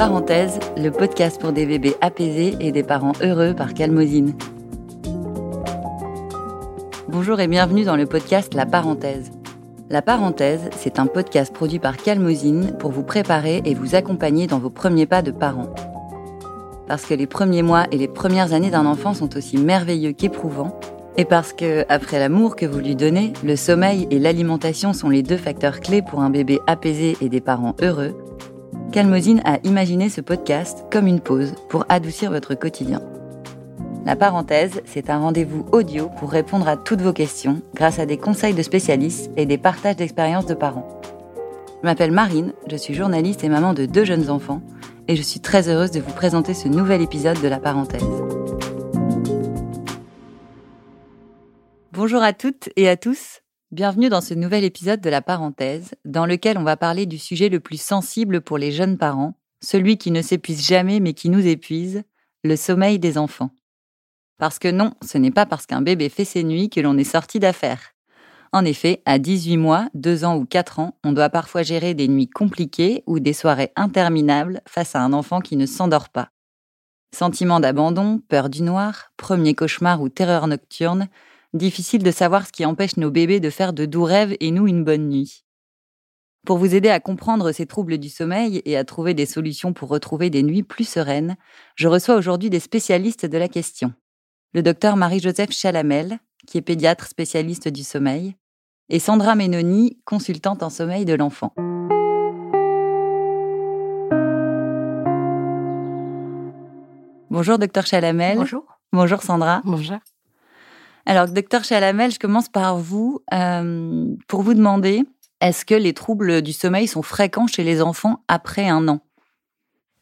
Parenthèse, le podcast pour des bébés apaisés et des parents heureux par Calmosine. Bonjour et bienvenue dans le podcast La Parenthèse. La Parenthèse, c'est un podcast produit par Calmosine pour vous préparer et vous accompagner dans vos premiers pas de parents. Parce que les premiers mois et les premières années d'un enfant sont aussi merveilleux qu'éprouvants, et parce que, après l'amour que vous lui donnez, le sommeil et l'alimentation sont les deux facteurs clés pour un bébé apaisé et des parents heureux, Calmosine a imaginé ce podcast comme une pause pour adoucir votre quotidien. La parenthèse, c'est un rendez-vous audio pour répondre à toutes vos questions grâce à des conseils de spécialistes et des partages d'expériences de parents. Je m'appelle Marine, je suis journaliste et maman de deux jeunes enfants et je suis très heureuse de vous présenter ce nouvel épisode de La parenthèse. Bonjour à toutes et à tous. Bienvenue dans ce nouvel épisode de la parenthèse, dans lequel on va parler du sujet le plus sensible pour les jeunes parents, celui qui ne s'épuise jamais mais qui nous épuise, le sommeil des enfants. Parce que non, ce n'est pas parce qu'un bébé fait ses nuits que l'on est sorti d'affaires. En effet, à 18 mois, 2 ans ou 4 ans, on doit parfois gérer des nuits compliquées ou des soirées interminables face à un enfant qui ne s'endort pas. Sentiment d'abandon, peur du noir, premier cauchemar ou terreur nocturne, difficile de savoir ce qui empêche nos bébés de faire de doux rêves et nous une bonne nuit. Pour vous aider à comprendre ces troubles du sommeil et à trouver des solutions pour retrouver des nuits plus sereines, je reçois aujourd'hui des spécialistes de la question. Le docteur Marie-Joseph Chalamel, qui est pédiatre spécialiste du sommeil, et Sandra Menoni, consultante en sommeil de l'enfant. Bonjour docteur Chalamel. Bonjour. Bonjour Sandra. Bonjour. Alors, docteur Chalamel, je commence par vous euh, pour vous demander est-ce que les troubles du sommeil sont fréquents chez les enfants après un an?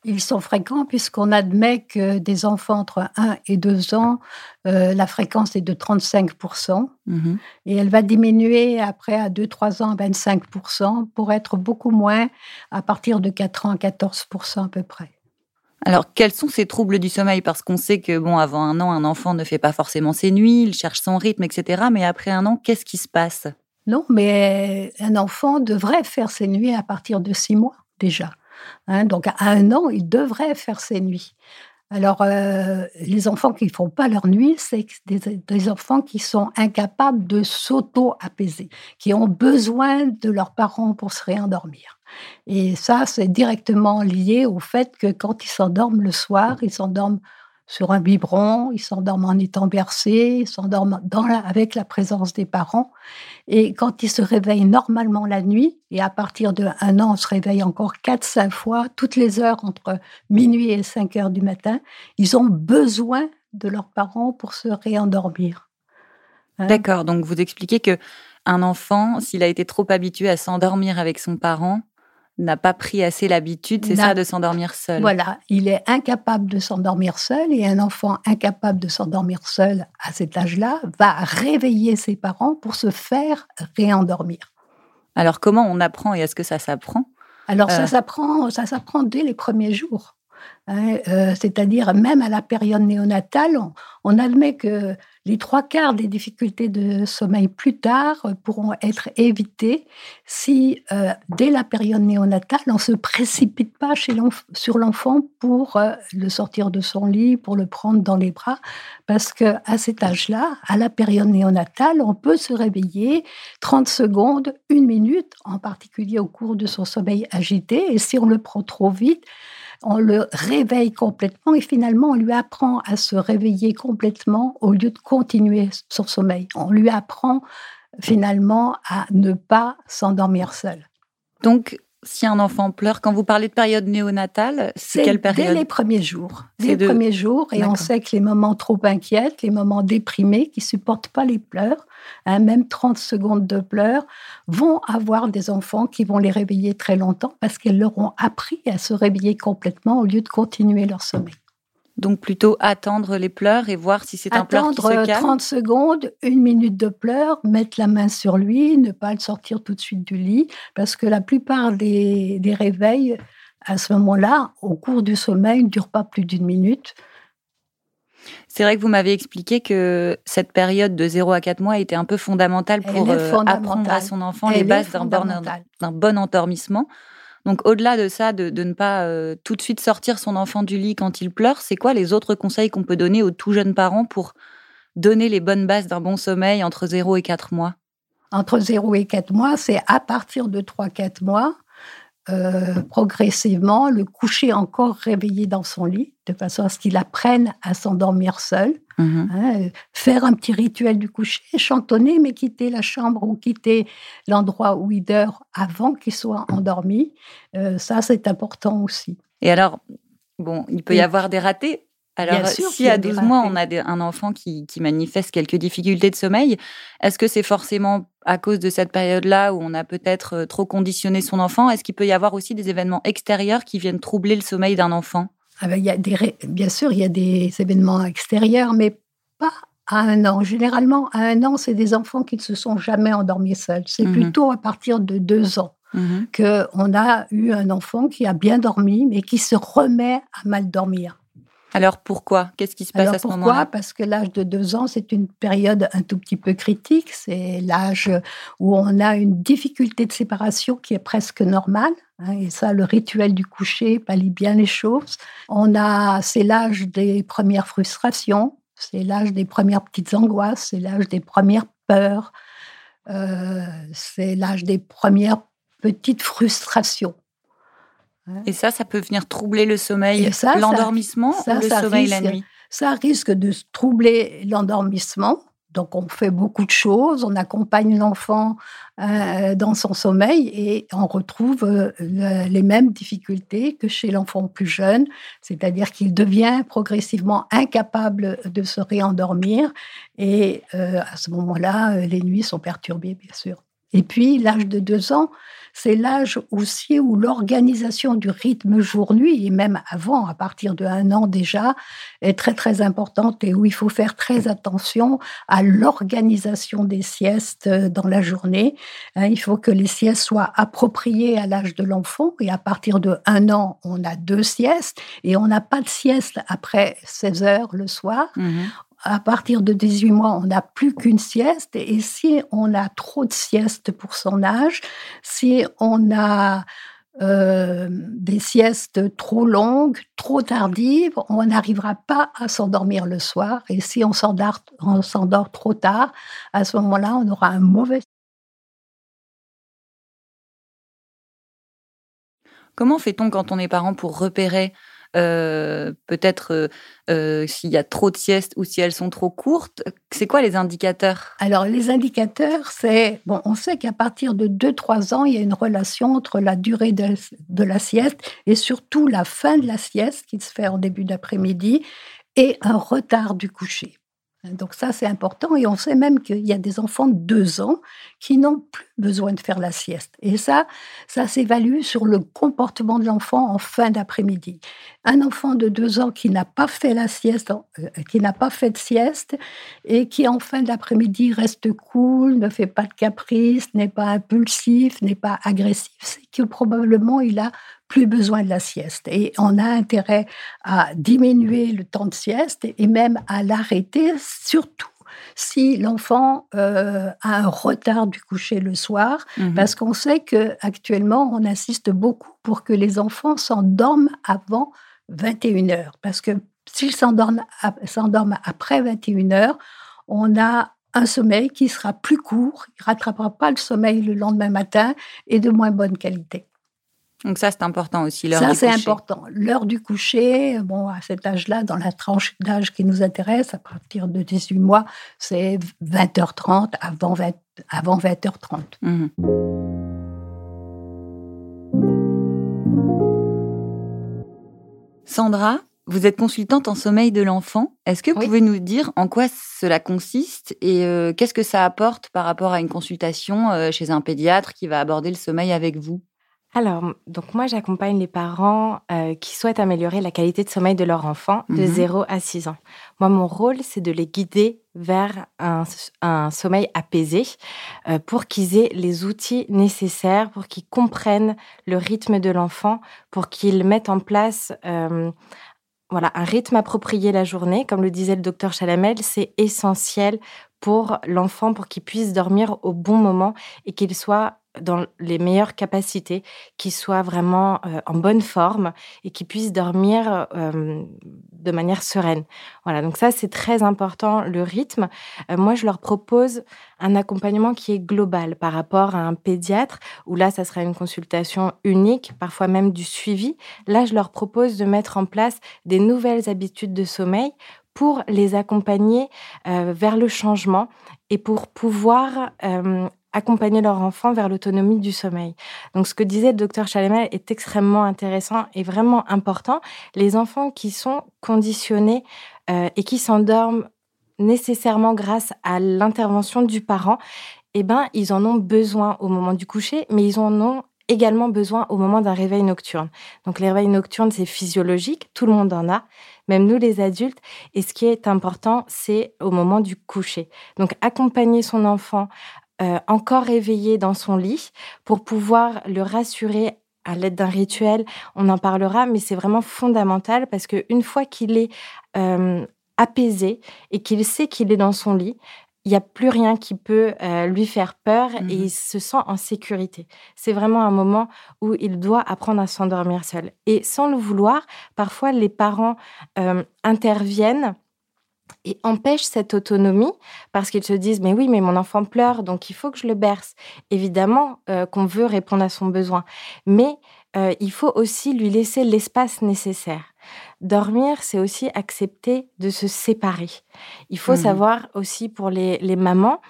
Ils sont fréquents puisqu'on admet que des enfants entre 1 et 2 ans, euh, la fréquence est de 35%, Mhm. et elle va diminuer après à 2-3 ans à 25%, pour être beaucoup moins à partir de 4 ans à 14% à peu près. Alors, quels sont ces troubles du sommeil? Parce qu'on sait que, bon, avant un an, un enfant ne fait pas forcément ses nuits, il cherche son rythme, etc. Mais après un an, qu'est-ce qui se passe? Non, mais un enfant devrait faire ses nuits à partir de 6 mois déjà. Hein, donc à un an, il devrait faire ses nuits. Alors, euh, les enfants qui ne font pas leur nuit, c'est des, des enfants qui sont incapables de s'auto-apaiser, qui ont besoin de leurs parents pour se réendormir. Et ça, c'est directement lié au fait que quand ils s'endorment le soir, ils s'endorment sur un biberon, ils s'endorment en étant bercés, ils s'endorment avec la présence des parents. Et quand ils se réveillent normalement la nuit, et à partir de un an, on se réveille encore 4-5 fois, toutes les heures entre minuit et 5 heures du matin, ils ont besoin de leurs parents pour se réendormir. Hein? D'accord, donc vous expliquez que un enfant, s'il a été trop habitué à s'endormir avec son parent, n'a pas pris assez l'habitude, c'est ça, de s'endormir seul. Voilà, il est incapable de s'endormir seul et un enfant incapable de s'endormir seul à cet âge-là va réveiller ses parents pour se faire réendormir. Alors, comment on apprend et est-ce que ça s'apprend? Alors Euh. ça s'apprend, ça s'apprend dès les premiers jours. hein, euh, C'est-à-dire même à la période néonatale, on, on admet que les trois quarts des difficultés de sommeil plus tard pourront être évitées si euh, dès la période néonatale on se précipite pas sur l'enfant pour euh, le sortir de son lit, pour le prendre dans les bras, parce que à cet âge-là, à la période néonatale, on peut se réveiller 30 secondes, une minute, en particulier au cours de son sommeil agité. Et si on le prend trop vite, on le réveille complètement et finalement on lui apprend à se réveiller complètement au lieu de continuer son sommeil. On lui apprend finalement à ne pas s'endormir seul. Donc, si un enfant pleure, quand vous parlez de période néonatale, c'est quelle dès période? les premiers jours. Dès les de- premiers jours. Et on sait que les moments trop inquiets, les moments déprimés, qui supportent pas les pleurs, hein, même 30 secondes de pleurs, vont avoir des enfants qui vont les réveiller très longtemps parce qu'elles leur ont appris à se réveiller complètement au lieu de continuer leur sommeil. Donc, plutôt attendre les pleurs et voir si c'est un pleur qui Attendre se calme 30 secondes, une minute de pleurs, mettre la main sur lui, ne pas le sortir tout de suite du lit, parce que la plupart des, des réveils, à ce moment-là, au cours du sommeil, ne durent pas plus d'une minute. C'est vrai que vous m'avez expliqué que cette période de 0 à 4 mois était un peu fondamentale pour euh, apprendre à son enfant les bases d'un bon, endormissement. Donc au-delà de ça, de, ne pas euh, tout de suite sortir son enfant du lit quand il pleure, c'est quoi les autres conseils qu'on peut donner aux tout jeunes parents pour donner les bonnes bases d'un bon sommeil entre 0 et 4 mois? Entre 0 et 4 mois, c'est à partir de 3-4 mois, euh, progressivement le coucher encore réveillé dans son lit, de façon à ce qu'il apprenne à s'endormir seul. Mhm. Hein, faire un petit rituel du coucher, chantonner, mais quitter la chambre ou quitter l'endroit où il dort avant qu'il soit endormi. Euh, ça, c'est important aussi. Et alors, bon, il peut y avoir des ratés alors, si à 12 mois, on a un enfant qui, manifeste quelques difficultés de sommeil, est-ce que c'est forcément à cause de cette période-là où on a peut-être euh, trop conditionné son enfant? Est-ce qu'il peut y avoir aussi des événements extérieurs qui viennent troubler le sommeil d'un enfant? Ah ben, il y a des, Bien sûr, il y a des événements extérieurs, mais pas à un an. Généralement, à un an, c'est des enfants qui ne se sont jamais endormis seuls. C'est mmh plutôt à partir de deux ans. Mmh qu'on a eu un enfant qui a bien dormi, mais qui se remet à mal dormir. Alors pourquoi? Qu'est-ce qui se passe à ce moment-là? Pourquoi Parce que l'âge de deux ans, c'est une période un tout petit peu critique. C'est l'âge où on a une difficulté de séparation qui est presque normale. Hein, et ça, le rituel du coucher pallie bien les choses. On a, c'est l'âge des premières frustrations, c'est l'âge des premières petites angoisses, c'est l'âge des premières peurs, euh, c'est l'âge des premières petites frustrations. Et ça, ça peut venir troubler le sommeil, l'endormissement le sommeil la nuit? Ça risque de troubler l'endormissement. Donc, on fait beaucoup de choses, on accompagne l'enfant euh, dans son sommeil et on retrouve euh, les mêmes difficultés que chez l'enfant plus jeune, c'est-à-dire qu'il devient progressivement incapable de se réendormir et euh, à ce moment-là, les nuits sont perturbées, bien sûr. Et puis, l'âge de deux ans, c'est l'âge aussi où l'organisation du rythme jour-nuit, et même avant, à partir de un an déjà, est très très importante et où il faut faire très attention à l'organisation des siestes dans la journée. Hein, il faut que les siestes soient appropriées à l'âge de l'enfant et à partir de un an, on a deux siestes et on n'a pas de sieste après 16 heures le soir. Mmh à partir de 18 mois, on n'a plus qu'une sieste. Et si on a trop de siestes pour son âge, si on a euh, des siestes trop longues, trop tardives, on n'arrivera pas à s'endormir le soir. Et si on s'endort trop tard, à ce moment-là, on aura un mauvais. Comment fait-on quand on est parent pour repérer euh, peut-être euh, euh, s'il y a trop de siestes ou si elles sont trop courtes. C'est quoi les indicateurs? Alors, les indicateurs, c'est, bon, on sait qu'à partir de 2-3 ans, il y a une relation entre la durée de, de la sieste et surtout la fin de la sieste qui se fait en début d'après-midi et un retard du coucher. Donc ça, c'est important. Et on sait même qu'il y a des enfants de deux ans qui n'ont plus besoin de faire la sieste. Et ça, ça s'évalue sur le comportement de l'enfant en fin d'après-midi. Un enfant de deux ans qui n'a pas fait la sieste, euh, qui n'a pas fait de sieste et qui en fin d'après-midi reste cool, ne fait pas de caprice, n'est pas impulsif, n'est pas agressif, c'est que probablement il a plus besoin de la sieste. Et on a intérêt à diminuer le temps de sieste et même à l'arrêter, surtout si l'enfant euh, a un retard du coucher le soir, mmh parce qu'on sait que actuellement on insiste beaucoup pour que les enfants s'endorment avant 21 heures, parce que s'ils s'endorment, s'endorment après 21 heures, on a un sommeil qui sera plus court, il rattrapera pas le sommeil le lendemain matin et de moins bonne qualité. Donc ça, c'est important aussi, l'heure Ça, c'est important. L'heure du coucher, bon, à cet âge-là, dans la tranche d'âge qui nous intéresse, à partir de 18 mois, c'est 20h30 avant, 20, avant 20h30. Mhm. Sandra, vous êtes consultante en sommeil de l'enfant. Est-ce que vous pouvez nous dire en quoi cela consiste et euh, qu'est-ce que ça apporte par rapport à une consultation euh, chez un pédiatre qui va aborder le sommeil avec vous? Alors, donc moi, j'accompagne les parents euh, qui souhaitent améliorer la qualité de sommeil de leur enfant de 0 mhm. à 6 ans. Moi, mon rôle, c'est de les guider vers un, sommeil apaisé euh, pour qu'ils aient les outils nécessaires, pour qu'ils comprennent le rythme de l'enfant, pour qu'ils mettent en place euh, voilà, un rythme approprié la journée, comme le disait le docteur Chalamel, c'est essentiel pour l'enfant pour qu'il puisse dormir au bon moment et qu'il soit dans les meilleures capacités, qu'il soit vraiment euh, en bonne forme et qu'il puisse dormir de manière sereine. Voilà, donc ça c'est très important le rythme. Euh, moi je leur propose un accompagnement qui est global par rapport à un pédiatre où là ça sera une consultation unique, parfois même du suivi. Là je leur propose de mettre en place des nouvelles habitudes de sommeil pour les accompagner vers le changement et pour pouvoir accompagner leur enfant vers l'autonomie du sommeil. Donc ce que disait le docteur Chalemel est extrêmement intéressant et vraiment important. Les enfants qui sont conditionnés euh, et qui s'endorment nécessairement grâce à l'intervention du parent, eh ben, ils en ont besoin au moment du coucher, mais ils en ont également besoin au moment d'un réveil nocturne. Donc les réveils nocturnes, c'est physiologique, tout le monde en a, même nous les adultes. Et ce qui est important, c'est au moment du coucher. Donc accompagner son enfant euh, encore éveillé dans son lit pour pouvoir le rassurer à l'aide d'un rituel. On en parlera, mais c'est vraiment fondamental parce qu'une fois qu'il est euh, apaisé et qu'il sait qu'il est dans son lit, il n'y a plus rien qui peut euh, lui faire peur et mmh il se sent en sécurité. C'est vraiment un moment où il doit apprendre à s'endormir seul. Et sans le vouloir, parfois les parents interviennent et empêchent cette autonomie parce qu'ils se disent mais oui mais mon enfant pleure donc il faut que je le berce évidemment euh, qu'on veut répondre à son besoin mais euh, il faut aussi lui laisser l'espace nécessaire. Dormir c'est aussi accepter de se séparer. Il faut mmh savoir aussi pour les, les mamans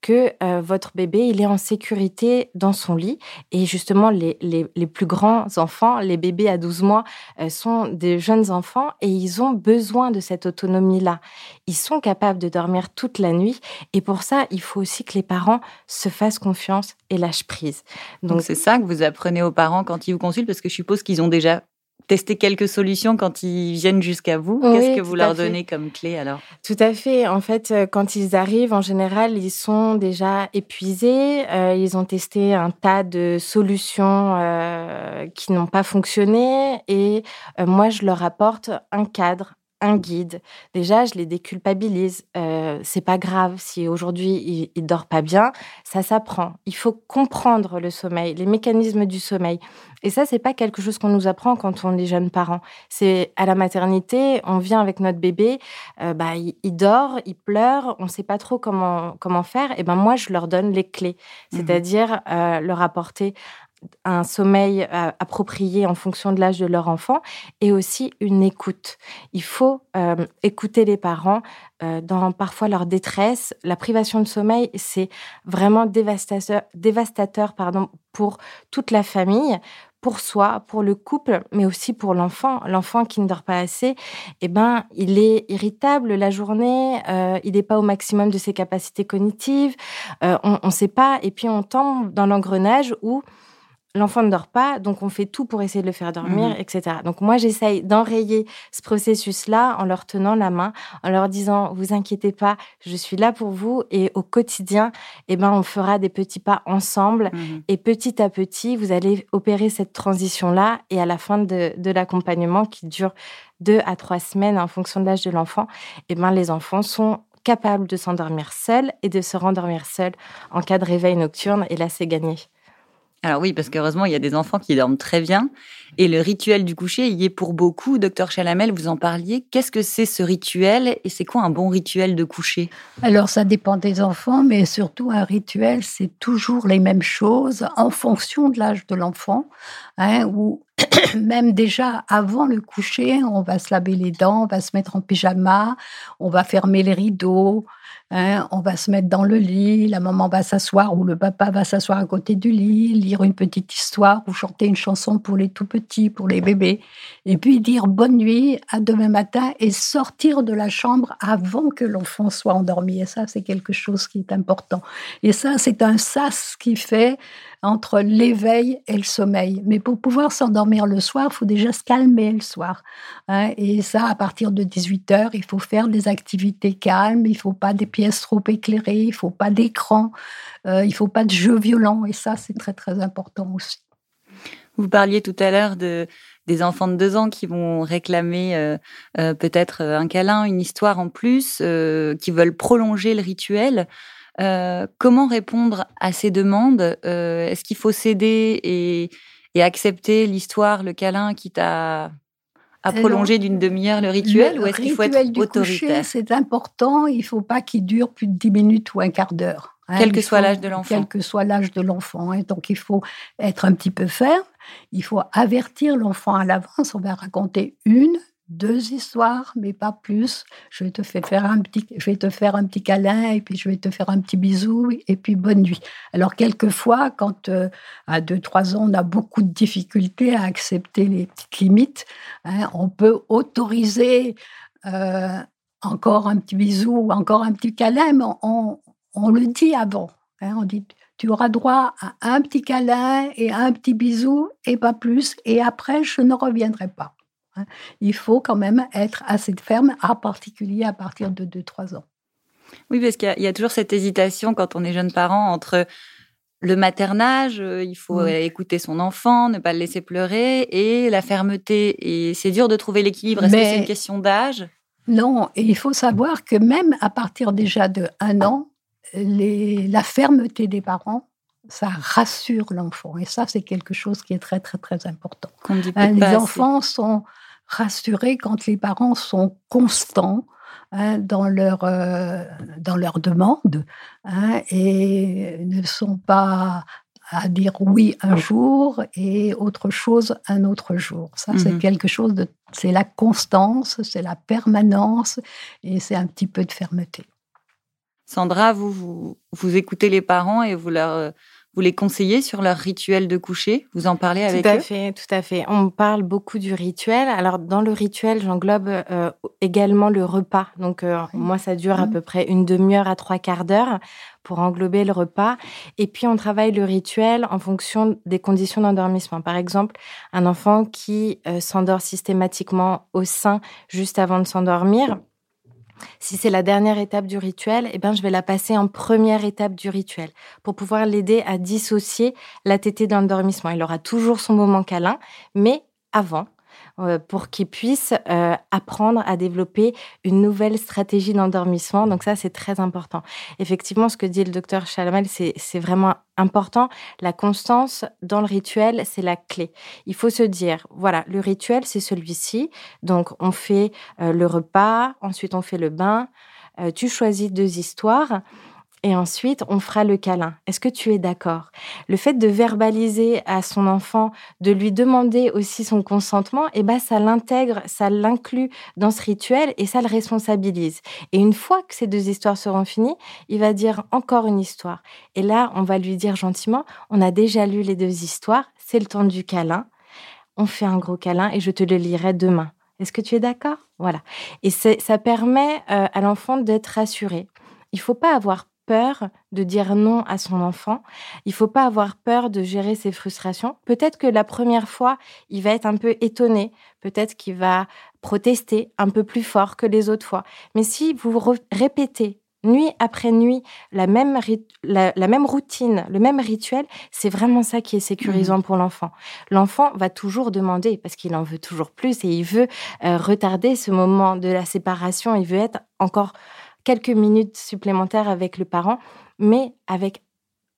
que euh, votre bébé, il est en sécurité dans son lit. Et justement, les, les, plus grands enfants, les bébés à 12 mois, euh, sont des jeunes enfants et ils ont besoin de cette autonomie-là. Ils sont capables de dormir toute la nuit. Et pour ça, il faut aussi que les parents se fassent confiance et lâchent prise. Donc c'est ça que vous apprenez aux parents quand ils vous consultent, parce que je suppose qu'ils ont déjà tester quelques solutions quand ils viennent jusqu'à vous. Qu'est-ce que vous leur donnez comme clé alors? Tout à fait. En fait, euh, quand ils arrivent, en général, ils sont déjà épuisés. Euh, ils ont testé un tas de solutions euh, qui n'ont pas fonctionné. Et moi, je leur apporte un cadre, un guide. Déjà, je les déculpabilise. Euh, c'est pas grave si aujourd'hui il, dort pas bien, ça s'apprend. Il faut comprendre le sommeil, les mécanismes du sommeil. Et ça, c'est pas quelque chose qu'on nous apprend quand on est jeune parent. C'est à la maternité, on vient avec notre bébé, euh, bah il, dort, il pleure, on sait pas trop comment comment faire. Et ben moi, je leur donne les clés, mmh c'est-à-dire euh, leur apporter un sommeil euh, approprié en fonction de l'âge de leur enfant et aussi une écoute. Il faut euh, écouter les parents euh, dans parfois leur détresse. La privation de sommeil, c'est vraiment dévastateur, dévastateur pardon, pour toute la famille, pour soi, pour le couple, mais aussi pour l'enfant. L'enfant qui ne dort pas assez, eh ben, il est irritable la journée, il n'est pas au maximum de ses capacités cognitives, on ne sait pas, et puis on tombe dans l'engrenage où l'enfant ne dort pas, donc on fait tout pour essayer de le faire dormir, mhm. etc. Donc moi, j'essaye d'enrayer ce processus-là en leur tenant la main, en leur disant, vous inquiétez pas, je suis là pour vous, et au quotidien, eh ben, on fera des petits pas ensemble, mhm. et petit à petit, vous allez opérer cette transition-là, et à la fin de, l'accompagnement qui dure deux à trois semaines en fonction de l'âge de l'enfant, eh ben, les enfants sont capables de s'endormir seuls et de se rendormir seuls en cas de réveil nocturne, et là, c'est gagné. Alors oui, parce qu'heureusement, il y a des enfants qui dorment très bien. Et le rituel du coucher y est pour beaucoup. Docteur Chalamel, vous en parliez. Qu'est-ce que c'est ce rituel et c'est quoi un bon rituel de coucher? Alors ça dépend des enfants, mais surtout un rituel, c'est toujours les mêmes choses en fonction de l'âge de l'enfant. Hein, ou même déjà avant le coucher, on va se laver les dents, on va se mettre en pyjama, on va fermer les rideaux, Hein, on va se mettre dans le lit, la maman va s'asseoir ou le papa va s'asseoir à côté du lit, lire une petite histoire ou chanter une chanson pour les tout petits, pour les bébés, et puis dire bonne nuit, à demain matin et sortir de la chambre avant que l'enfant soit endormi. Et ça, c'est quelque chose qui est important. Et ça, c'est un sas qui fait entre l'éveil et le sommeil. Mais pour pouvoir s'endormir le soir, il faut déjà se calmer le soir. Hein. Et ça, à partir de 18 heures, il faut faire des activités calmes, il faut pas des pièces trop éclairées, il faut pas d'écran, euh, il faut pas de jeux violents. Et ça, c'est très, très important aussi. Vous parliez tout à l'heure de des enfants de deux ans qui vont réclamer euh, euh, peut-être un câlin, une histoire en plus, qui veulent prolonger le rituel. Comment répondre à ces demandes? Est-ce qu'il faut céder et, accepter l'histoire, le câlin, quitte à, à prolonger d'une demi-heure le rituel ou est-ce qu'il faut être autoritaire? C'est important, il ne faut pas qu'il dure plus de dix minutes ou un quart d'heure. Hein, quel que soit l'âge de l'enfant. Quel que soit l'âge de l'enfant. Hein. Donc il faut être un petit peu ferme. Il faut avertir l'enfant à l'avance. On va raconter une, deux histoires, mais pas plus. Je vais te faire un petit, je vais te faire un petit câlin et puis je vais te faire un petit bisou et puis bonne nuit. Alors quelquefois, quand euh, à deux trois ans on a beaucoup de difficultés à accepter les petites limites, hein, on peut autoriser euh, encore un petit bisou ou encore un petit câlin, mais on, le dit avant. Hein, on dit tu auras droit à un petit câlin et un petit bisou et pas plus. Et après, je ne reviendrai pas. Hein. Il faut quand même être assez ferme, en particulier à partir de 2-3 ans. Oui, parce qu'il y, a toujours cette hésitation quand on est jeune parent entre le maternage, euh, il faut écouter son enfant, ne pas le laisser pleurer, et la fermeté. Et c'est dur de trouver l'équilibre. Est-ce que c'est une question d'âge? Non, et il faut savoir que même à partir déjà de un an, la fermeté des parents, ça rassure l'enfant. Et ça, c'est quelque chose qui est très, très, très important. Hein, les enfants sont rassurés quand les parents sont constants hein, dans, leur, euh, dans leur demande hein, et ne sont pas à dire oui un jour et autre chose un autre jour. Ça, c'est mmh quelque chose de... C'est la constance, c'est la permanence et c'est un petit peu de fermeté. Sandra, vous, vous, écoutez les parents et vous leur euh, vous les conseillez sur leur rituel de coucher? Vous en parlez avec eux? Tout à fait, tout à fait. On parle beaucoup du rituel. Alors dans le rituel, j'englobe euh, également le repas. Donc euh, moi, ça dure à mmh. peu près une demi-heure à trois quarts d'heure pour englober le repas. Et puis on travaille le rituel en fonction des conditions d'endormissement. Par exemple, un enfant qui s'endort systématiquement au sein juste avant de s'endormir si c'est la dernière étape du rituel, eh ben, je vais la passer en première étape du rituel pour pouvoir l'aider à dissocier la tétée d'endormissement. Il aura toujours son moment câlin, mais avant, pour qu'il puisse euh, apprendre à développer une nouvelle stratégie d'endormissement. Donc ça, c'est très important. Effectivement, ce que dit le docteur Chalamel, c'est vraiment important. La constance dans le rituel, c'est la clé. Il faut se dire, voilà, le rituel, c'est celui-ci. Donc, on fait euh, le repas, ensuite on fait le bain. tu choisis deux histoires et ensuite on fera le câlin. Est-ce que tu es d'accord? Le fait de verbaliser à son enfant, de lui demander aussi son consentement, eh ben ça l'intègre, ça l'inclut dans ce rituel et ça le responsabilise. Et une fois que ces deux histoires seront finies, il va dire encore une histoire. Et là, on va lui dire gentiment, on a déjà lu les deux histoires, c'est le temps du câlin. On fait un gros câlin et je te le lirai demain. Est-ce que tu es d'accord? Voilà. Et ça permet euh, à l'enfant d'être rassuré. Il faut pas avoir peur de dire non à son enfant. Il faut pas avoir peur de gérer ses frustrations. Peut-être que la première fois, il va être un peu étonné. Peut-être qu'il va protester un peu plus fort que les autres fois. Mais si vous répétez nuit après nuit la même, la, même routine, le même rituel, c'est vraiment ça qui est sécurisant mmh. pour l'enfant. L'enfant va toujours demander parce qu'il en veut toujours plus et il veut euh, retarder ce moment de la séparation. Il veut être encore quelques minutes supplémentaires avec le parent, mais avec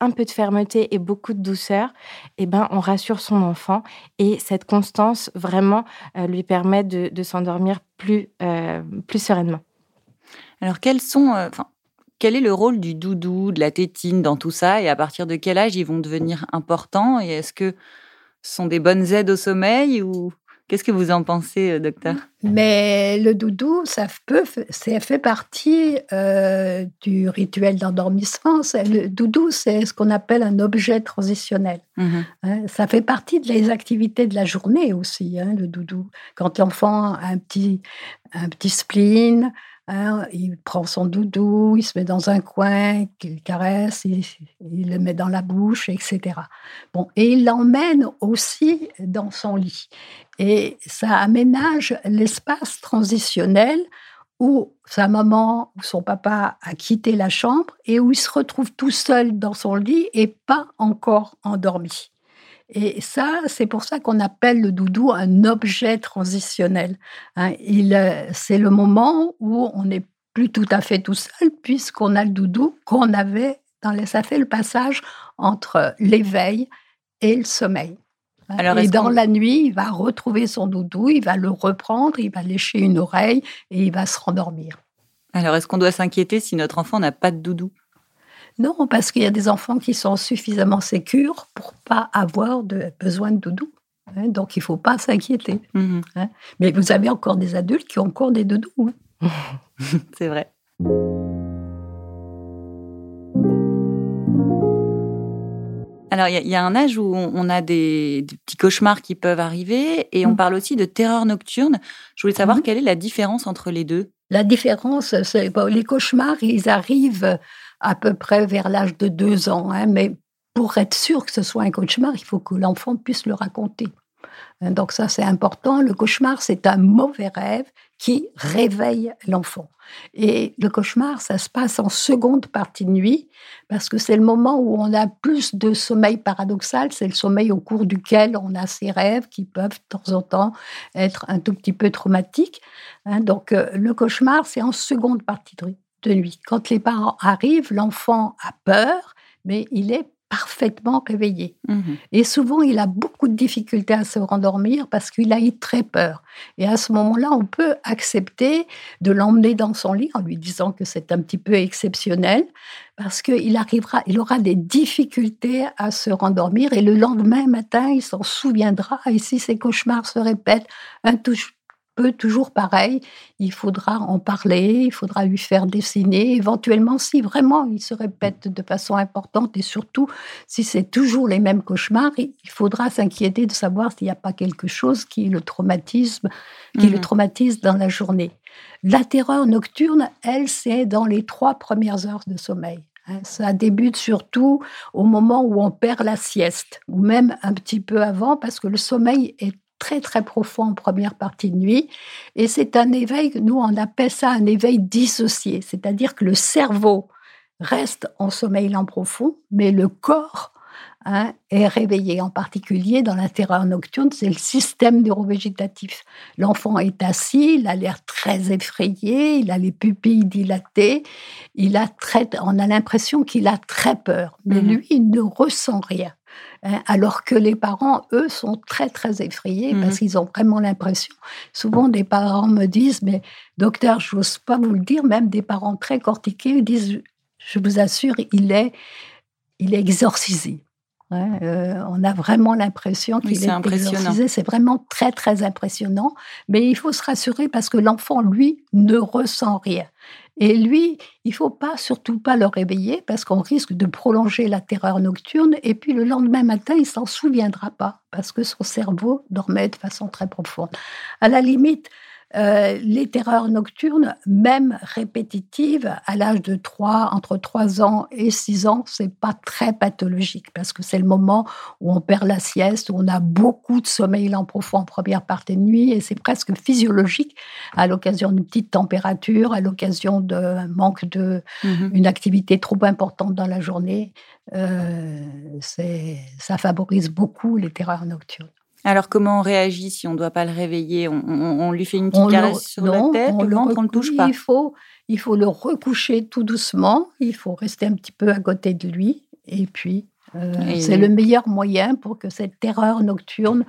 un peu de fermeté et beaucoup de douceur, eh ben, on rassure son enfant et cette constance vraiment euh, lui permet de, s'endormir plus, euh, plus sereinement. Alors, euh, quel est le rôle du doudou, de la tétine dans tout ça et à partir de quel âge ils vont devenir importants et est-ce que ce sont des bonnes aides au sommeil ou Qu'est-ce que vous en pensez, euh, docteur? Mais le doudou, ça peut, ça fait partie euh, du rituel d'endormissement. Le doudou, c'est ce qu'on appelle un objet transitionnel. Mmh hein, ça fait partie des activités de la journée aussi, hein, le doudou. Quand l'enfant a un petit, un petit spleen, Hein, il prend son doudou, il se met dans un coin, il caresse, il, le met dans la bouche, etc. Bon, et il l'emmène aussi dans son lit. Et ça aménage l'espace transitionnel où sa maman ou son papa a quitté la chambre et où il se retrouve tout seul dans son lit et pas encore endormi. Et ça, c'est pour ça qu'on appelle le doudou un objet transitionnel. Hein. il, c'est le moment où on n'est plus tout à fait tout seul, puisqu'on a le doudou qu'on avait dans les, ça fait le passage entre l'éveil et le sommeil. Alors, et dans la nuit, il va retrouver son doudou, il va le reprendre, il va lécher une oreille et il va se rendormir. Alors, est-ce qu'on doit s'inquiéter si notre enfant n'a pas de doudou? Non, parce qu'il y a des enfants qui sont suffisamment sécures pour pas avoir de besoin de doudou. Hein. donc, il ne faut pas s'inquiéter. Mmh hein. Mais vous avez encore des adultes qui ont encore des doudous. Hein. C'est vrai. Alors, il y, a un âge où on, a des, petits cauchemars qui peuvent arriver et on mmh. parle aussi de terreur nocturne. Je voulais savoir mmh. quelle est la différence entre les deux? La différence, c'est les cauchemars, ils arrivent à peu près vers l'âge de deux ans. Hein, mais pour être sûr que ce soit un cauchemar, il faut que l'enfant puisse le raconter. Hein, donc ça, c'est important. Le cauchemar, c'est un mauvais rêve qui réveille l'enfant. Et le cauchemar, ça se passe en seconde partie de nuit, parce que c'est le moment où on a plus de sommeil paradoxal, c'est le sommeil au cours duquel on a ces rêves qui peuvent de temps en temps être un tout petit peu traumatiques. Hein. donc euh, le cauchemar, c'est en seconde partie de nuit. Quand les parents arrivent, l'enfant a peur, mais il est parfaitement réveillé. Mhm. Et souvent, il a beaucoup de difficultés à se rendormir parce qu'il a eu très peur. Et à ce moment-là, on peut accepter de l'emmener dans son lit en lui disant que c'est un petit peu exceptionnel parce qu'il arrivera, il aura des difficultés à se rendormir et le lendemain matin, il s'en souviendra. Et si ces cauchemars se répètent un toujours pareil, il faudra en parler, il faudra lui faire dessiner, éventuellement si vraiment il se répète de façon importante et surtout si c'est toujours les mêmes cauchemars, il faudra s'inquiéter de savoir s'il n'y a pas quelque chose qui le traumatisme, qui le mmh. traumatise dans la journée. La terreur nocturne, elle, c'est dans les trois premières heures de sommeil. Hein. Ça débute surtout au moment où on perd la sieste, ou même un petit peu avant, parce que le sommeil est très très profond en première partie de nuit. Et c'est un éveil, nous on appelle ça un éveil dissocié, c'est-à-dire que le cerveau reste en sommeil lent profond, mais le corps hein, est réveillé. En particulier dans la terreur nocturne, c'est le système neurovégétatif. L'enfant est assis, il a l'air très effrayé, il a les pupilles dilatées, il a très, on a l'impression qu'il a très peur, mais mmh lui, il ne ressent rien. Hein, alors que les parents, eux, sont très, très effrayés parce mmh qu'ils ont vraiment l'impression. Souvent, des parents me disent, mais docteur, je n'ose pas vous le dire, même des parents très cortiqués disent, je vous assure, il est, il est exorcisé. Euh, on a vraiment l'impression qu'il est, exorcisé. C'est vraiment très, très impressionnant. Mais il faut se rassurer parce que l'enfant, lui, ne ressent rien. Et lui, il faut pas, surtout pas le réveiller parce qu'on risque de prolonger la terreur nocturne. Et puis le lendemain matin, il s'en souviendra pas parce que son cerveau dormait de façon très profonde. À la limite, euh, les terreurs nocturnes, même répétitives, à l'âge de 3, entre 3 ans et 6 ans, c'est pas très pathologique parce que c'est le moment où on perd la sieste, où on a beaucoup de sommeil lent profond en première partie de nuit et c'est presque physiologique à l'occasion d'une petite température, à l'occasion d'un manque de mmh une activité trop importante dans la journée. Euh, ça favorise beaucoup les terreurs nocturnes. Alors, comment on réagit si on ne doit pas le réveiller? On, lui fait une petite caresse sur la tête, on le ventre, on le touche pas? Il faut, il faut le recoucher tout doucement, il faut rester un petit peu à côté de lui, et puis euh, c'est le meilleur moyen pour que cette terreur nocturne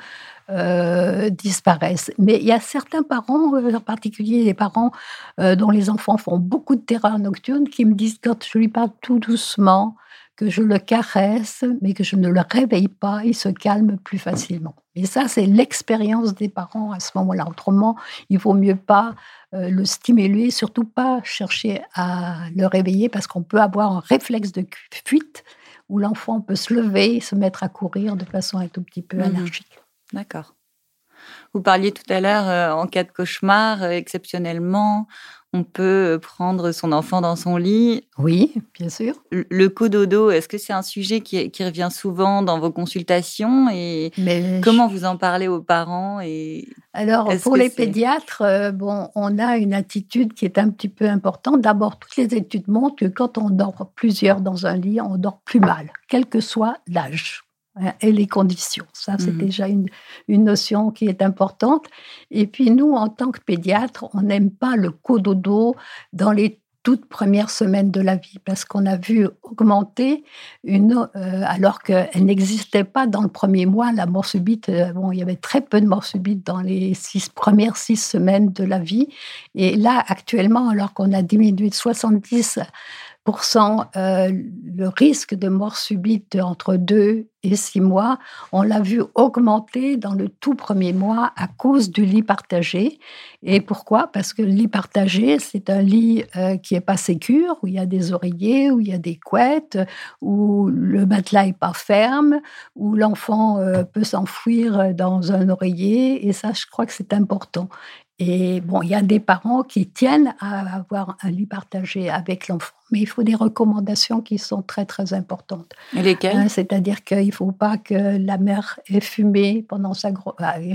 euh, disparaisse. Mais il y a certains parents, euh, en particulier les parents dont les enfants font beaucoup de terreur nocturne, qui me disent quand je lui parle tout doucement, que je le caresse, mais que je ne le réveille pas, il se calme plus facilement. Et ça, c'est l'expérience des parents à ce moment-là. Autrement, il vaut mieux pas euh, le stimuler, surtout pas chercher à le réveiller, parce qu'on peut avoir un réflexe de fuite où l'enfant peut se lever, se mettre à courir de façon un tout petit peu mmh anarchique. D'accord. Vous parliez tout à l'heure, euh, en cas de cauchemar, euh, exceptionnellement, on peut prendre son enfant dans son lit. Oui, bien sûr. Le cododo, est-ce que c'est un sujet qui, revient souvent dans vos consultations et comment vous en parlez aux parents et Alors pour les pédiatres, euh, bon, on a une attitude qui est un petit peu importante. D'abord, toutes les études montrent que quand on dort plusieurs dans un lit, on dort plus mal, quel que soit l'âge. Hein, et les conditions. Ça, c'est mmh déjà une, une, notion qui est importante. Et puis, nous, en tant que pédiatre, on n'aime pas le cododo dans les toutes premières semaines de la vie, parce qu'on a vu augmenter une, euh, alors qu'elle n'existait pas dans le premier mois, la mort subite. Euh, bon, il y avait très peu de mort subite dans les six premières six semaines de la vie, et là actuellement, alors qu'on a diminué de 70 euh, le risque de mort subite entre 2 et 6 mois, on l'a vu augmenter dans le tout premier mois à cause du lit partagé. Et pourquoi? Parce que le lit partagé, c'est un lit euh, qui est pas sécure, où il y a des oreillers, où il y a des couettes, où le matelas est pas ferme, où l'enfant euh, peut s'enfuir dans un oreiller. Et ça, je crois que c'est important. Et bon, il y a des parents qui tiennent à avoir un lit partagé avec l'enfant, mais il faut des recommandations qui sont très très importantes. Et lesquelles? Hein, C'est-à-dire qu'il ne faut pas que la mère ait fumé pendant sa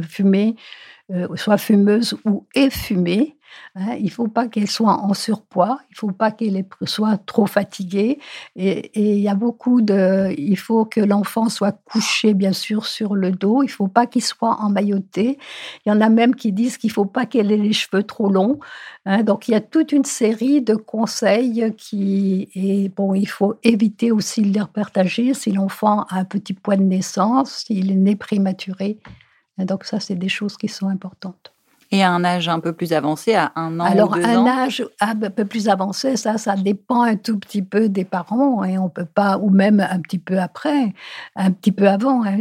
fumée, euh, soit fumeuse ou ait fumé Hein, il ne faut pas qu'elle soit en surpoids, il ne faut pas qu'elle soit trop fatiguée. Et, il y a beaucoup de. Il faut que l'enfant soit couché, bien sûr, sur le dos. Il ne faut pas qu'il soit emmailloté. Il y en a même qui disent qu'il ne faut pas qu'elle ait les cheveux trop longs. Hein. donc il y a toute une série de conseils qui. Et bon, il faut éviter aussi de les partager si l'enfant a un petit poids de naissance, s'il est né prématuré. Donc ça, c'est des choses qui sont importantes. Et à un âge un peu plus avancé, à un an Alors, ou deux un âge un peu plus avancé, ça, ça dépend un tout petit peu des parents et on peut pas, ou même un petit peu après, un petit peu avant. Hein,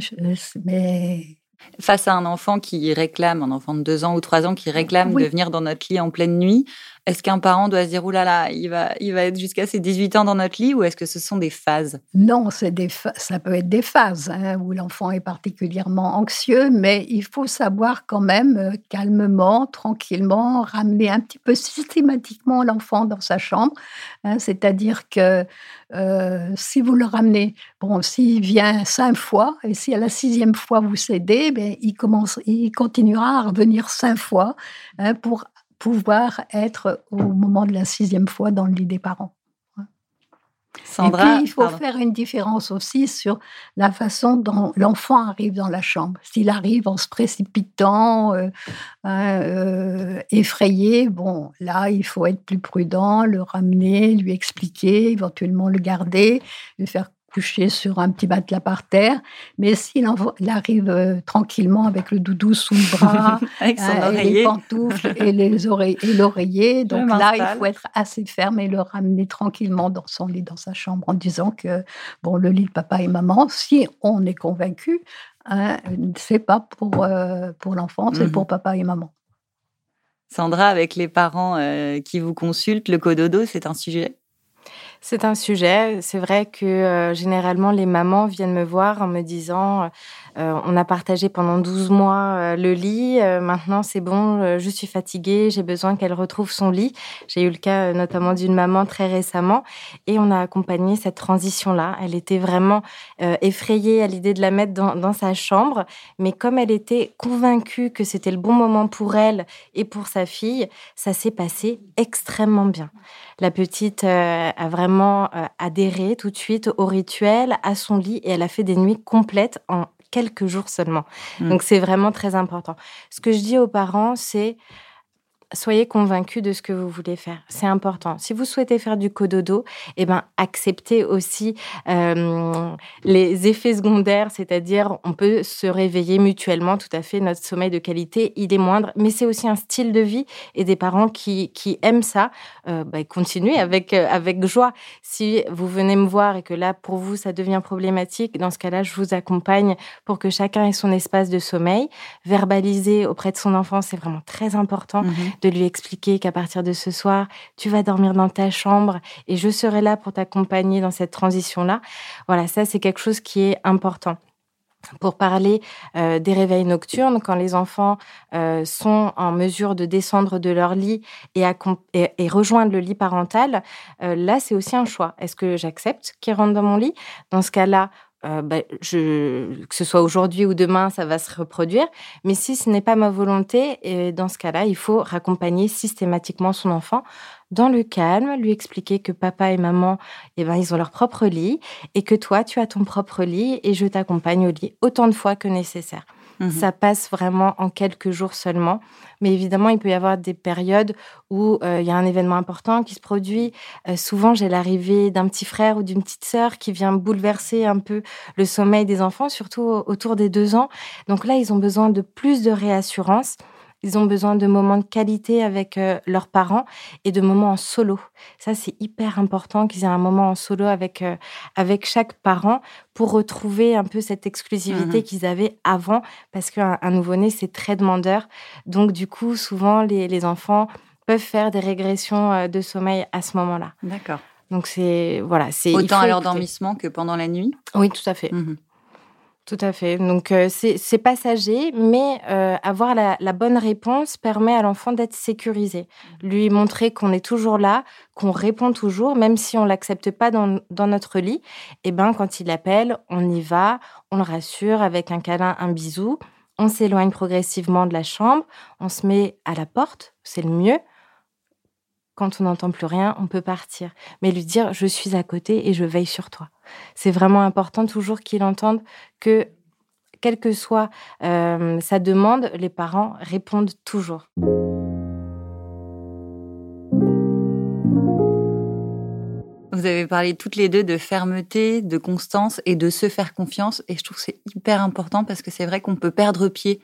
mais face à un enfant qui réclame, un enfant de deux ans ou trois ans qui réclame de venir dans notre lit en pleine nuit, est-ce qu'un parent doit se dire, oulala, là là, il va, il va être jusqu'à ses 18 ans dans notre lit ou est-ce que ce sont des phases? Non, c'est des ça peut être des phases hein, où l'enfant est particulièrement anxieux, mais il faut savoir quand même euh, calmement, tranquillement, ramener un petit peu systématiquement l'enfant dans sa chambre. Hein, c'est-à-dire que euh, si vous le ramenez, bon, s'il vient cinq fois et si à la sixième fois vous cédez, ben, il, commence, il continuera à revenir cinq fois hein, pour pouvoir être au moment de la sixième fois dans le lit des parents. Sandra, Et puis, il faut faire une différence aussi sur la façon dont l'enfant arrive dans la chambre. S'il arrive en se précipitant, euh, euh, effrayé, bon, là, il faut être plus prudent, le ramener, lui expliquer, éventuellement le garder, le faire couché sur un petit matelas par terre. Mais s'il arrive euh, tranquillement avec le doudou sous le bras, avec euh, et les pantoufles et les oreilles et l'oreiller, donc là, il faut être assez ferme et le ramener tranquillement dans son lit, dans sa chambre, en disant que bon, le lit de papa et maman, si on est convaincu, hein, c'est pas pour euh, pour l'enfant, c'est pour mhm. papa et maman. Sandra, avec les parents qui vous consultent, le cododo, c'est un sujet c'est un sujet. C'est vrai que euh, généralement, les mamans viennent me voir en me disant euh, on a partagé pendant 12 mois euh, le lit. Euh, maintenant, c'est bon, je suis fatiguée, j'ai besoin qu'elle retrouve son lit. J'ai eu le cas notamment d'une maman très récemment et on a accompagné cette transition-là. Elle était vraiment effrayée à l'idée de la mettre dans, dans, sa chambre, mais comme elle était convaincue que c'était le bon moment pour elle et pour sa fille, ça s'est passé extrêmement bien. La petite a vraiment adhéré tout de suite au rituel, à son lit et elle a fait des nuits complètes en quelques jours seulement. Mmh. Donc c'est vraiment très important. Ce que je dis aux parents, c'est soyez convaincus de ce que vous voulez faire. C'est important. Si vous souhaitez faire du cododo, eh ben, acceptez aussi euh, les effets secondaires, c'est-à-dire on peut se réveiller mutuellement, tout à fait, notre sommeil de qualité, il est moindre, mais c'est aussi un style de vie et des parents qui, qui aiment ça, euh, bah, continuez avec, euh, avec joie. Si vous venez me voir et que là, pour vous, ça devient problématique, dans ce cas-là, je vous accompagne pour que chacun ait son espace de sommeil. Verbaliser auprès de son enfant, c'est vraiment très important. Mmh de lui expliquer qu'à partir de ce soir, tu vas dormir dans ta chambre et je serai là pour t'accompagner dans cette transition-là. Voilà, ça c'est quelque chose qui est important pour parler euh, des réveils nocturnes, quand les enfants euh, sont en mesure de descendre de leur lit et, rejoindre le lit parental, euh, là, c'est aussi un choix. Est-ce que j'accepte qu'ils rentrent dans mon lit? Dans ce cas-là, euh, bah, que ce soit aujourd'hui ou demain, ça va se reproduire. Mais si ce n'est pas ma volonté, et dans ce cas-là, il faut raccompagner systématiquement son enfant dans le calme, lui expliquer que papa et maman, eh ben, ils ont leur propre lit et que toi, tu as ton propre lit et je t'accompagne au lit autant de fois que nécessaire. Mmh Ça passe vraiment en quelques jours seulement. Mais évidemment, il peut y avoir des périodes où euh, il y a un événement important qui se produit. Euh, souvent, j'ai l'arrivée d'un petit frère ou d'une petite sœur qui vient bouleverser un peu le sommeil des enfants, surtout autour des deux ans. Donc là, ils ont besoin de plus de réassurance. Ils ont besoin de moments de qualité avec euh, leurs parents et de moments en solo. Ça, c'est hyper important qu'ils aient un moment en solo avec, euh, avec chaque parent pour retrouver un peu cette exclusivité mmh qu'ils avaient avant, parce qu'un nouveau-né, c'est très demandeur. Donc, du coup, souvent, les, enfants peuvent faire des régressions euh, de sommeil à ce moment-là. D'accord. Donc, c'est. Voilà, c'est. Autant à leur dormissement que pendant la nuit? Oui, tout à fait. Mmh tout à fait. Donc, euh, c'est passager, mais euh, avoir la, bonne réponse permet à l'enfant d'être sécurisé. Lui montrer qu'on est toujours là, qu'on répond toujours, même si on l'accepte pas dans, notre lit. Et eh ben, quand il appelle, on y va, on le rassure avec un câlin, un bisou. On s'éloigne progressivement de la chambre, on se met à la porte, c'est le mieux quand on n'entend plus rien, on peut partir. Mais lui dire je suis à côté et je veille sur toi. C'est vraiment important toujours qu'il entende que, quelle que soit euh, sa demande, les parents répondent toujours. Vous avez parlé toutes les deux de fermeté, de constance et de se faire confiance. Et je trouve que c'est hyper important parce que c'est vrai qu'on peut perdre pied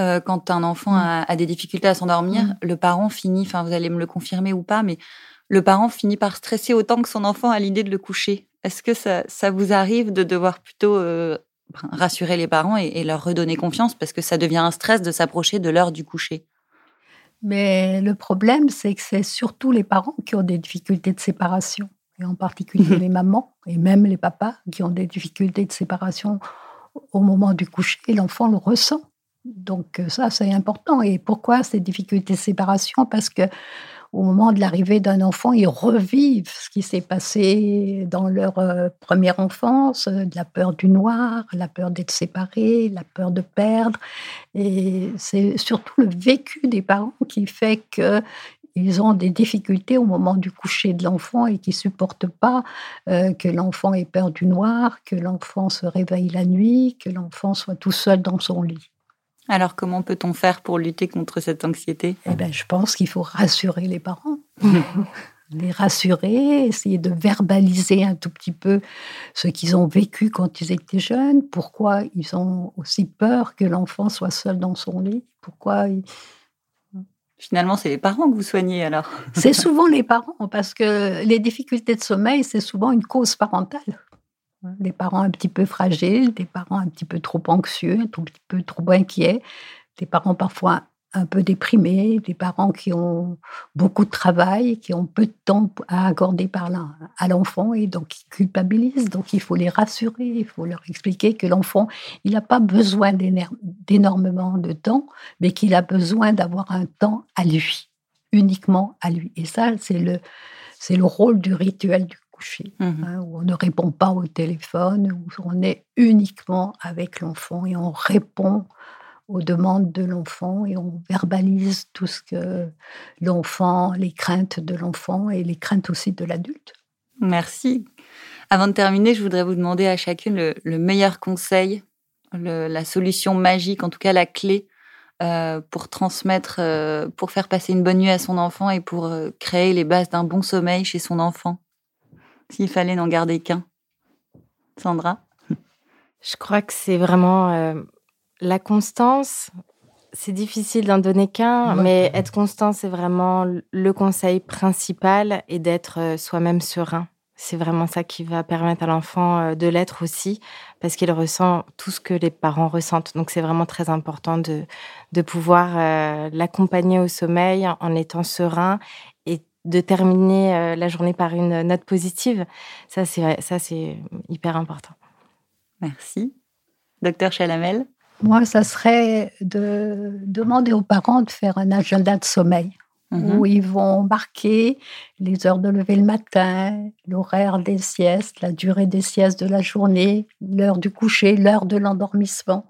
euh, quand un enfant mm. a, des difficultés à s'endormir, mm. le parent finit, enfin vous allez me le confirmer ou pas, mais le parent finit par stresser autant que son enfant a l'idée de le coucher. Est-ce que ça, vous arrive de devoir plutôt euh, rassurer les parents et, leur redonner confiance parce que ça devient un stress de s'approcher de l'heure du coucher? Mais le problème, c'est que c'est surtout les parents qui ont des difficultés de séparation, et en particulier les mamans et même les papas qui ont des difficultés de séparation au moment du coucher. L'enfant le ressent. Donc euh, ça, c'est important. Et pourquoi ces difficultés de séparation? Parce que au moment de l'arrivée d'un enfant, ils revivent ce qui s'est passé dans leur euh, première enfance, euh, de la peur du noir, la peur d'être séparés, la peur de perdre. Et c'est surtout le vécu des parents qui fait que ils ont des difficultés au moment du coucher de l'enfant et qui supportent pas que l'enfant ait peur du noir, que l'enfant se réveille la nuit, que l'enfant soit tout seul dans son lit. Alors comment peut-on faire pour lutter contre cette anxiété? Eh ben, je pense qu'il faut rassurer les parents. les rassurer, essayer de verbaliser un tout petit peu ce qu'ils ont vécu quand ils étaient jeunes, pourquoi ils ont aussi peur que l'enfant soit seul dans son lit, pourquoi Finalement, c'est les parents que vous soignez alors. c'est souvent les parents parce que les difficultés de sommeil, c'est souvent une cause parentale. Des parents un petit peu fragiles, des parents un petit peu trop anxieux, un petit peu trop inquiets, des parents parfois un peu déprimés, des parents qui ont beaucoup de travail, qui ont peu de temps à accorder à l'enfant et donc qui culpabilisent. Donc il faut les rassurer, il faut leur expliquer que l'enfant, il n'a pas besoin d'énormément de temps, mais qu'il a besoin d'avoir un temps à lui, uniquement à lui. Et ça, c'est le, c'est le rôle du rituel du Mmh hein, où on ne répond pas au téléphone, où on est uniquement avec l'enfant et on répond aux demandes de l'enfant et on verbalise tout ce que l'enfant, les craintes de l'enfant et les craintes aussi de l'adulte. Merci. Avant de terminer, je voudrais vous demander à chacune le, meilleur conseil, la solution magique, en tout cas la clé euh, pour transmettre, euh, pour faire passer une bonne nuit à son enfant et pour euh, créer les bases d'un bon sommeil chez son enfant s'il fallait n'en garder qu'un Sandra? Je crois que c'est vraiment euh, la constance. C'est difficile d'en donner qu'un, mais être constant, c'est vraiment le conseil principal et d'être euh, soi-même serein. C'est vraiment ça qui va permettre à l'enfant euh, de l'être aussi, parce qu'il ressent tout ce que les parents ressentent. Donc c'est vraiment très important de, de pouvoir l'accompagner au sommeil en étant serein de terminer euh, la journée par une note positive. Ça, c'est ça, c'est hyper important. Merci. Docteur Chalamel? Moi, ça serait de demander aux parents de faire un agenda de sommeil mhm. où ils vont marquer les heures de lever le matin, l'horaire des siestes, la durée des siestes de la journée, l'heure du coucher, l'heure de l'endormissement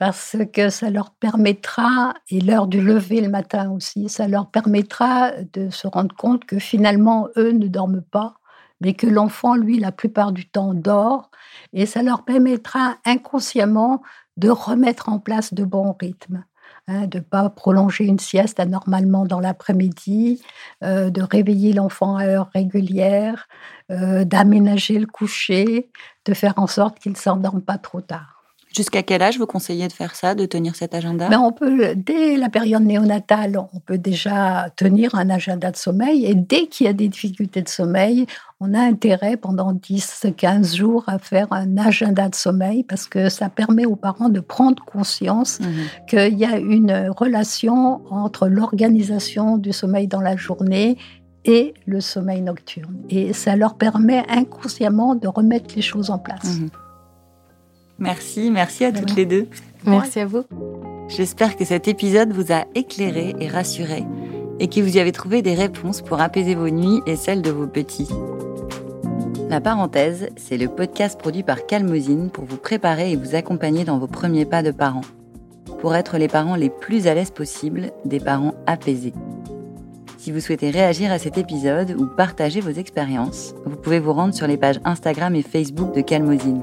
parce que ça leur permettra, et l'heure du lever le matin aussi, ça leur permettra de se rendre compte que finalement, eux ne dorment pas, mais que l'enfant, lui, la plupart du temps, dort, et ça leur permettra inconsciemment de remettre en place de bons rythmes. Hein, de ne pas prolonger une sieste anormalement dans l'après-midi, euh, de réveiller l'enfant à heure régulière, euh, d'aménager le coucher, de faire en sorte qu'il ne s'endorme pas trop tard. Jusqu'à quel âge vous conseillez de faire ça, de tenir cet agenda? Ben on peut, Dès la période néonatale, on peut déjà tenir un agenda de sommeil. Et dès qu'il y a des difficultés de sommeil, on a intérêt pendant 10-15 jours à faire un agenda de sommeil parce que ça permet aux parents de prendre conscience mhm. qu'il y a une relation entre l'organisation du sommeil dans la journée et le sommeil nocturne. Et ça leur permet inconsciemment de remettre les choses en place. Mhm. Merci, merci à toutes les deux. Merci à vous. J'espère que cet épisode vous a éclairé et rassuré et que vous y avez trouvé des réponses pour apaiser vos nuits et celles de vos petits. La parenthèse, c'est le podcast produit par Calmosine pour vous préparer et vous accompagner dans vos premiers pas de parents. Pour être les parents les plus à l'aise possible, des parents apaisés. Si vous souhaitez réagir à cet épisode ou partager vos expériences, vous pouvez vous rendre sur les pages Instagram et Facebook de Calmosine.